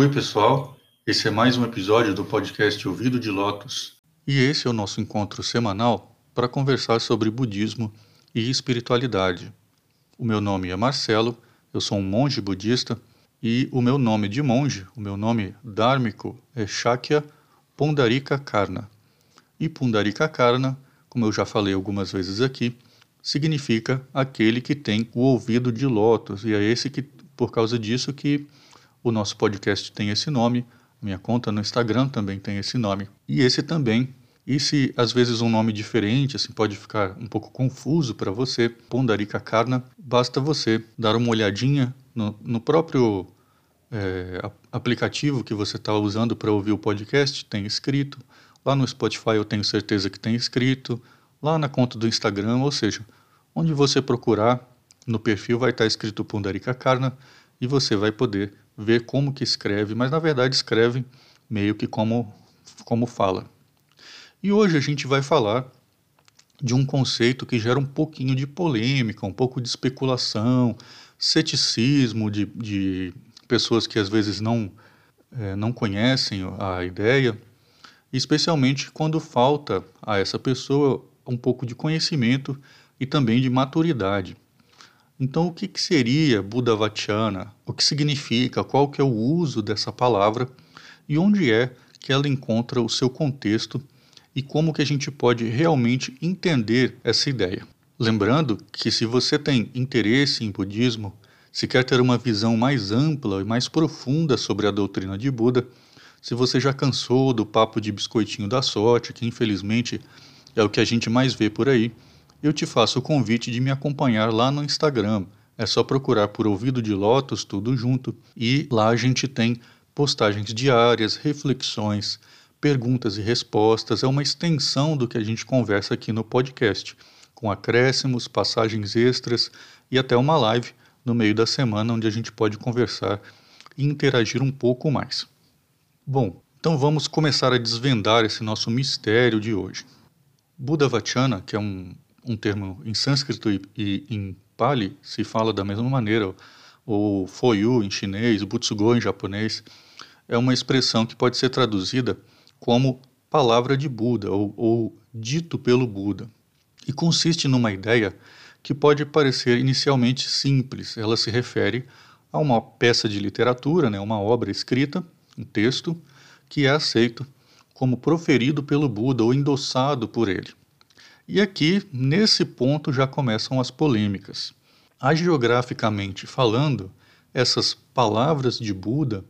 Oi, pessoal. Esse é mais um episódio do podcast Ouvido de Lotus. E esse é o nosso encontro semanal para conversar sobre budismo e espiritualidade. O meu nome é Marcelo, eu sou um monge budista e o meu nome de monge, o meu nome dármico é Shakya Pundarika Karna. E Pundarika Karna, como eu já falei algumas vezes aqui, significa aquele que tem o ouvido de lótus, e é esse que, por causa disso, que o nosso podcast tem esse nome, minha conta no Instagram também tem esse nome. E esse também. E se às vezes um nome diferente assim pode ficar um pouco confuso para você, Pondarika Karna, basta você dar uma olhadinha no, no próprio é, aplicativo que você está usando para ouvir o podcast, tem escrito. Lá no Spotify eu tenho certeza que tem escrito. Lá na conta do Instagram, ou seja, onde você procurar no perfil vai estar escrito Pundarika Karna e você vai poder ver como que escreve, mas na verdade escreve meio que como, como fala. E hoje a gente vai falar de um conceito que gera um pouquinho de polêmica, um pouco de especulação, ceticismo de, de pessoas que às vezes não, é, não conhecem a ideia, especialmente quando falta a essa pessoa um pouco de conhecimento e também de maturidade. Então, o que, que seria Buddhavachana? O que significa? Qual que é o uso dessa palavra? E onde é que ela encontra o seu contexto? E como que a gente pode realmente entender essa ideia? Lembrando que se você tem interesse em budismo, se quer ter uma visão mais ampla e mais profunda sobre a doutrina de Buda, se você já cansou do papo de biscoitinho da sorte, que infelizmente é o que a gente mais vê por aí, eu te faço o convite de me acompanhar lá no Instagram. É só procurar por Ouvido de Lotus, tudo junto, e lá a gente tem postagens diárias, reflexões, perguntas e respostas. É uma extensão do que a gente conversa aqui no podcast, com acréscimos, passagens extras e até uma live no meio da semana onde a gente pode conversar e interagir um pouco mais. Bom, então vamos começar a desvendar esse nosso mistério de hoje. Buddha Vachana, que é um um termo em sânscrito e, e em Pali se fala da mesma maneira, ou Foyu em chinês, Butsugo em japonês, é uma expressão que pode ser traduzida como palavra de Buda ou, ou dito pelo Buda. E consiste numa ideia que pode parecer inicialmente simples. Ela se refere a uma peça de literatura, né, uma obra escrita, um texto, que é aceito como proferido pelo Buda ou endossado por ele. E aqui, nesse ponto, já começam as polêmicas. Agiograficamente falando, essas palavras de Buda,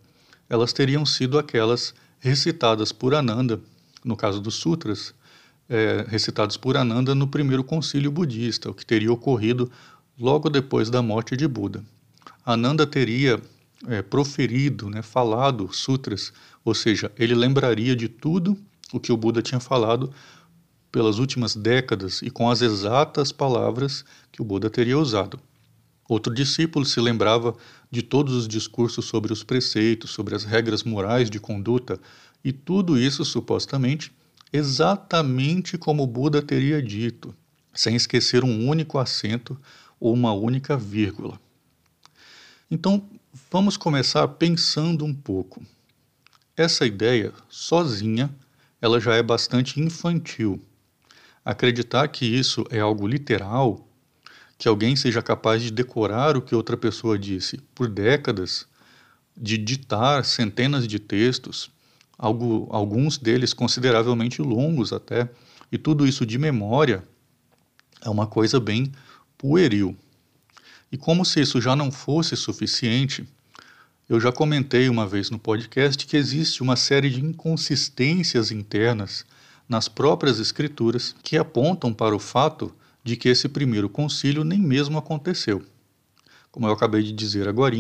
elas teriam sido aquelas recitadas por Ananda, no caso dos sutras, é, recitados por Ananda no primeiro concílio budista, o que teria ocorrido logo depois da morte de Buda. Ananda teria é, proferido, né, falado sutras, ou seja, ele lembraria de tudo o que o Buda tinha falado pelas últimas décadas e com as exatas palavras que o Buda teria usado. Outro discípulo se lembrava de todos os discursos sobre os preceitos, sobre as regras morais de conduta, e tudo isso supostamente exatamente como o Buda teria dito, sem esquecer um único acento ou uma única vírgula. Então, vamos começar pensando um pouco. Essa ideia, sozinha, ela já é bastante infantil acreditar que isso é algo literal, que alguém seja capaz de decorar o que outra pessoa disse por décadas, de ditar centenas de textos, algo, alguns deles consideravelmente longos até, e tudo isso de memória, é uma coisa bem pueril. E como se isso já não fosse suficiente, eu já comentei uma vez no podcast que existe uma série de inconsistências internas nas próprias Escrituras que apontam para o fato de que esse primeiro concílio nem mesmo aconteceu. Como eu acabei de dizer agora,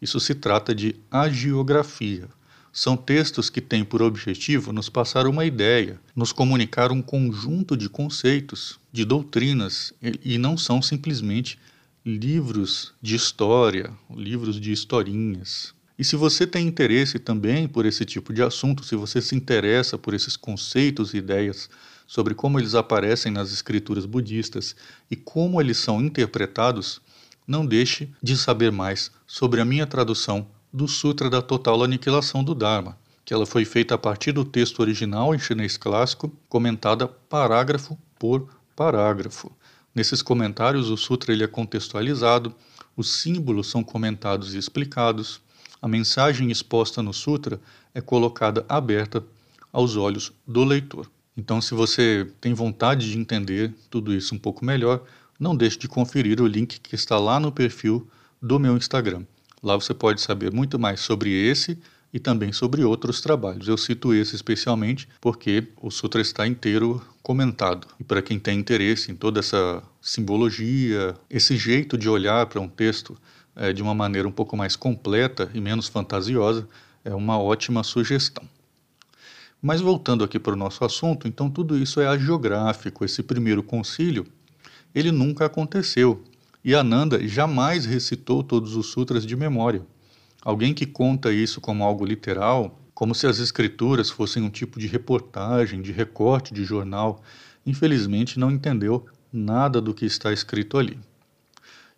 isso se trata de agiografia. São textos que têm por objetivo nos passar uma ideia, nos comunicar um conjunto de conceitos, de doutrinas, e não são simplesmente livros de história, livros de historinhas. E se você tem interesse também por esse tipo de assunto, se você se interessa por esses conceitos e ideias sobre como eles aparecem nas escrituras budistas e como eles são interpretados, não deixe de saber mais sobre a minha tradução do Sutra da Total Aniquilação do Dharma, que ela foi feita a partir do texto original em chinês clássico, comentada parágrafo por parágrafo. Nesses comentários, o sutra ele é contextualizado, os símbolos são comentados e explicados, a mensagem exposta no sutra é colocada aberta aos olhos do leitor. Então, se você tem vontade de entender tudo isso um pouco melhor, não deixe de conferir o link que está lá no perfil do meu Instagram. Lá você pode saber muito mais sobre esse e também sobre outros trabalhos. Eu cito esse especialmente porque o sutra está inteiro comentado. E para quem tem interesse em toda essa simbologia, esse jeito de olhar para um texto é, de uma maneira um pouco mais completa e menos fantasiosa, é uma ótima sugestão. Mas voltando aqui para o nosso assunto, então tudo isso é agiográfico. Esse primeiro concílio, ele nunca aconteceu. E Ananda jamais recitou todos os sutras de memória. Alguém que conta isso como algo literal, como se as escrituras fossem um tipo de reportagem, de recorte de jornal, infelizmente não entendeu nada do que está escrito ali.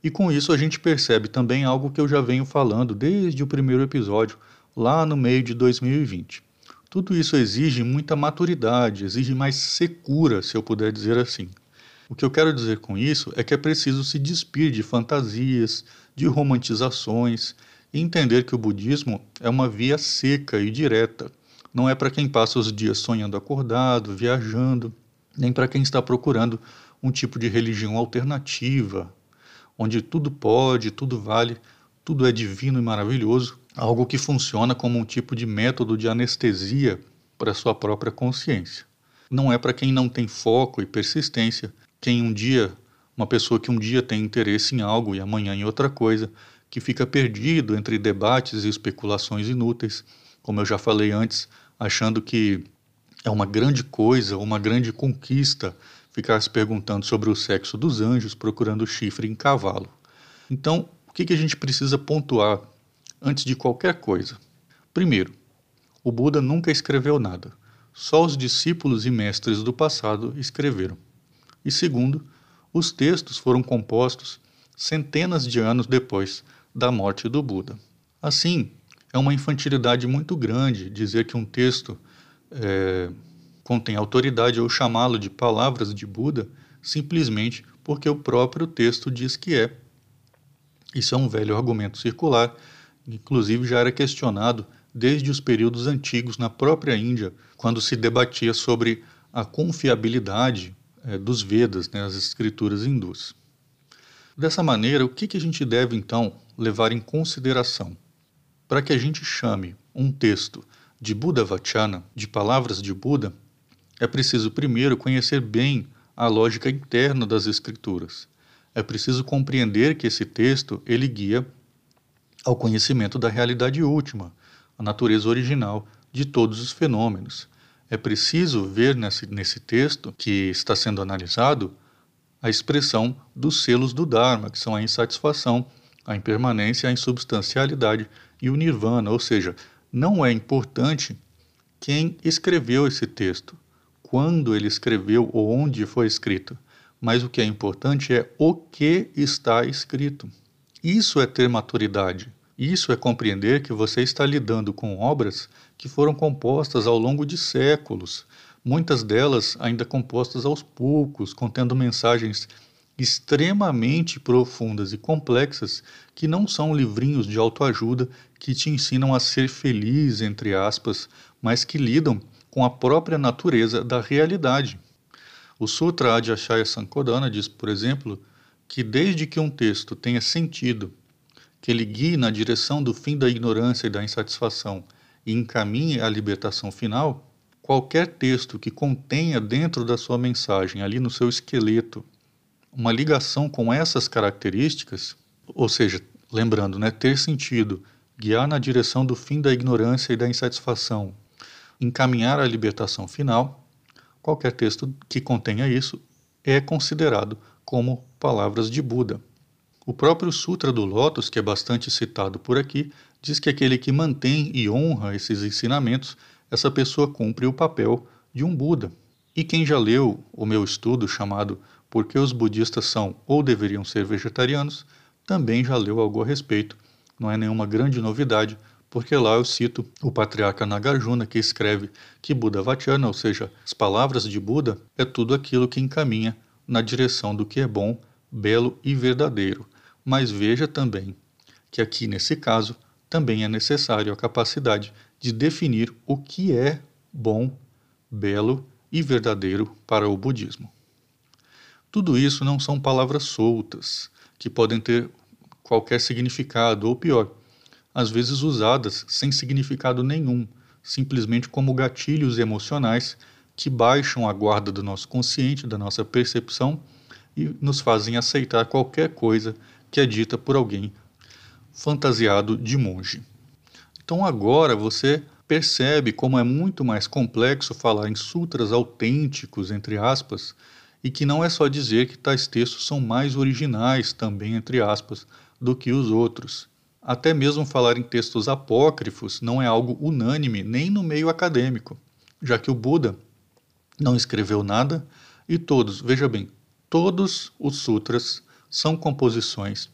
E com isso a gente percebe também algo que eu já venho falando desde o primeiro episódio, lá no meio de 2020. Tudo isso exige muita maturidade, exige mais secura, se eu puder dizer assim. O que eu quero dizer com isso é que é preciso se despir de fantasias, de romantizações e entender que o budismo é uma via seca e direta. Não é para quem passa os dias sonhando acordado, viajando, nem para quem está procurando um tipo de religião alternativa, onde tudo pode, tudo vale, tudo é divino e maravilhoso, algo que funciona como um tipo de método de anestesia para sua própria consciência. Não é para quem não tem foco e persistência, quem um dia, uma pessoa que um dia tem interesse em algo e amanhã em outra coisa, que fica perdido entre debates e especulações inúteis, como eu já falei antes, achando que é uma grande coisa, uma grande conquista ficar se perguntando sobre o sexo dos anjos, procurando chifre em cavalo. Então, o que, que a gente precisa pontuar antes de qualquer coisa? Primeiro, o Buda nunca escreveu nada. Só os discípulos e mestres do passado escreveram. E segundo, os textos foram compostos centenas de anos depois da morte do Buda. Assim, é uma infantilidade muito grande dizer que um texto é, contém autoridade ou chamá-lo de palavras de Buda simplesmente porque o próprio texto diz que é. Isso é um velho argumento circular, inclusive já era questionado desde os períodos antigos na própria Índia, quando se debatia sobre a confiabilidade é, dos Vedas, né, as escrituras hindus. Dessa maneira, o que, que a gente deve então levar em consideração? Para que a gente chame um texto de Buddha Vachana, de palavras de Buda, é preciso primeiro conhecer bem a lógica interna das escrituras. É preciso compreender que esse texto ele guia ao conhecimento da realidade última, a natureza original de todos os fenômenos. É preciso ver nesse, nesse texto que está sendo analisado a expressão dos selos do Dharma, que são a insatisfação, a impermanência, a insubstancialidade e o nirvana, ou seja, não é importante quem escreveu esse texto, quando ele escreveu ou onde foi escrito, mas o que é importante é o que está escrito. Isso é ter maturidade. Isso é compreender que você está lidando com obras que foram compostas ao longo de séculos, muitas delas ainda compostas aos poucos, contendo mensagens extremamente profundas e complexas que não são livrinhos de autoajuda que te ensinam a ser feliz, entre aspas, mas que lidam com a própria natureza da realidade. O Sutra Adyashaya Sankodana diz, por exemplo, que desde que um texto tenha sentido, que ele guie na direção do fim da ignorância e da insatisfação e encaminhe a libertação final, qualquer texto que contenha dentro da sua mensagem, ali no seu esqueleto, uma ligação com essas características, ou seja, lembrando, né, ter sentido, guiar na direção do fim da ignorância e da insatisfação, encaminhar a libertação final, qualquer texto que contenha isso é considerado como palavras de Buda. O próprio Sutra do Lótus, que é bastante citado por aqui, diz que aquele que mantém e honra esses ensinamentos, essa pessoa cumpre o papel de um Buda. E quem já leu o meu estudo chamado Por que os budistas são ou deveriam ser vegetarianos, também já leu algo a respeito, não é nenhuma grande novidade, porque lá eu cito o patriarca Nagarjuna que escreve que Buda Vachana, ou seja, as palavras de Buda, é tudo aquilo que encaminha na direção do que é bom, belo e verdadeiro. Mas veja também que aqui nesse caso também é necessário a capacidade de definir o que é bom, belo e verdadeiro para o budismo. Tudo isso não são palavras soltas, que podem ter qualquer significado, ou pior, às vezes usadas sem significado nenhum, simplesmente como gatilhos emocionais que baixam a guarda do nosso consciente, da nossa percepção e nos fazem aceitar qualquer coisa que é dita por alguém fantasiado de monge. Então agora você percebe como é muito mais complexo falar em sutras autênticos, entre aspas, e que não é só dizer que tais textos são mais originais, também entre aspas, do que os outros. Até mesmo falar em textos apócrifos não é algo unânime nem no meio acadêmico, já que o Buda não escreveu nada e todos, veja bem, todos os sutras são composições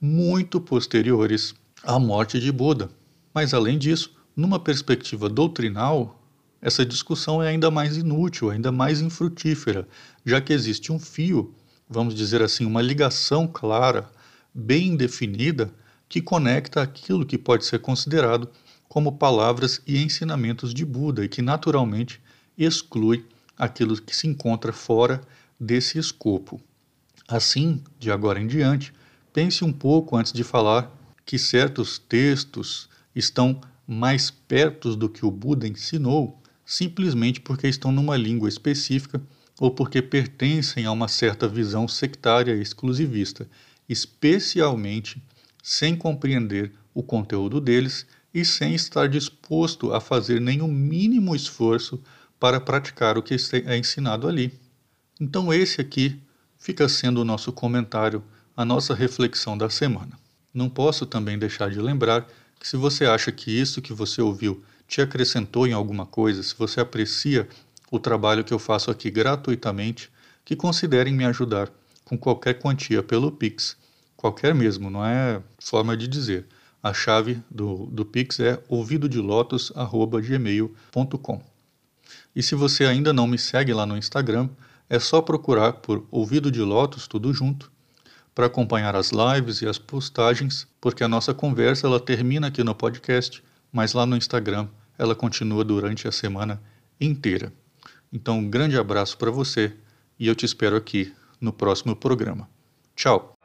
muito posteriores à morte de Buda. Mas além disso, numa perspectiva doutrinal, essa discussão é ainda mais inútil, ainda mais infrutífera, já que existe um fio, vamos dizer assim, uma ligação clara, bem definida, que conecta aquilo que pode ser considerado como palavras e ensinamentos de Buda e que naturalmente exclui aquilo que se encontra fora desse escopo. Assim, de agora em diante, pense um pouco antes de falar que certos textos estão mais perto do que o Buda ensinou simplesmente porque estão numa língua específica ou porque pertencem a uma certa visão sectária exclusivista, especialmente sem compreender o conteúdo deles e sem estar disposto a fazer nenhum mínimo esforço para praticar o que é ensinado ali. Então, esse aqui fica sendo o nosso comentário, a nossa reflexão da semana. Não posso também deixar de lembrar que, se você acha que isso que você ouviu te acrescentou em alguma coisa, se você aprecia o trabalho que eu faço aqui gratuitamente, que considerem me ajudar com qualquer quantia pelo Pix, qualquer mesmo, não é forma de dizer. A chave do, do Pix é ouvidodelotos.gmail.com. E se você ainda não me segue lá no Instagram, é só procurar por Ouvido de Lotus, tudo junto, para acompanhar as lives e as postagens, porque a nossa conversa ela termina aqui no podcast, mas lá no Instagram ela continua durante a semana inteira. Então, um grande abraço para você e eu te espero aqui no próximo programa. Tchau!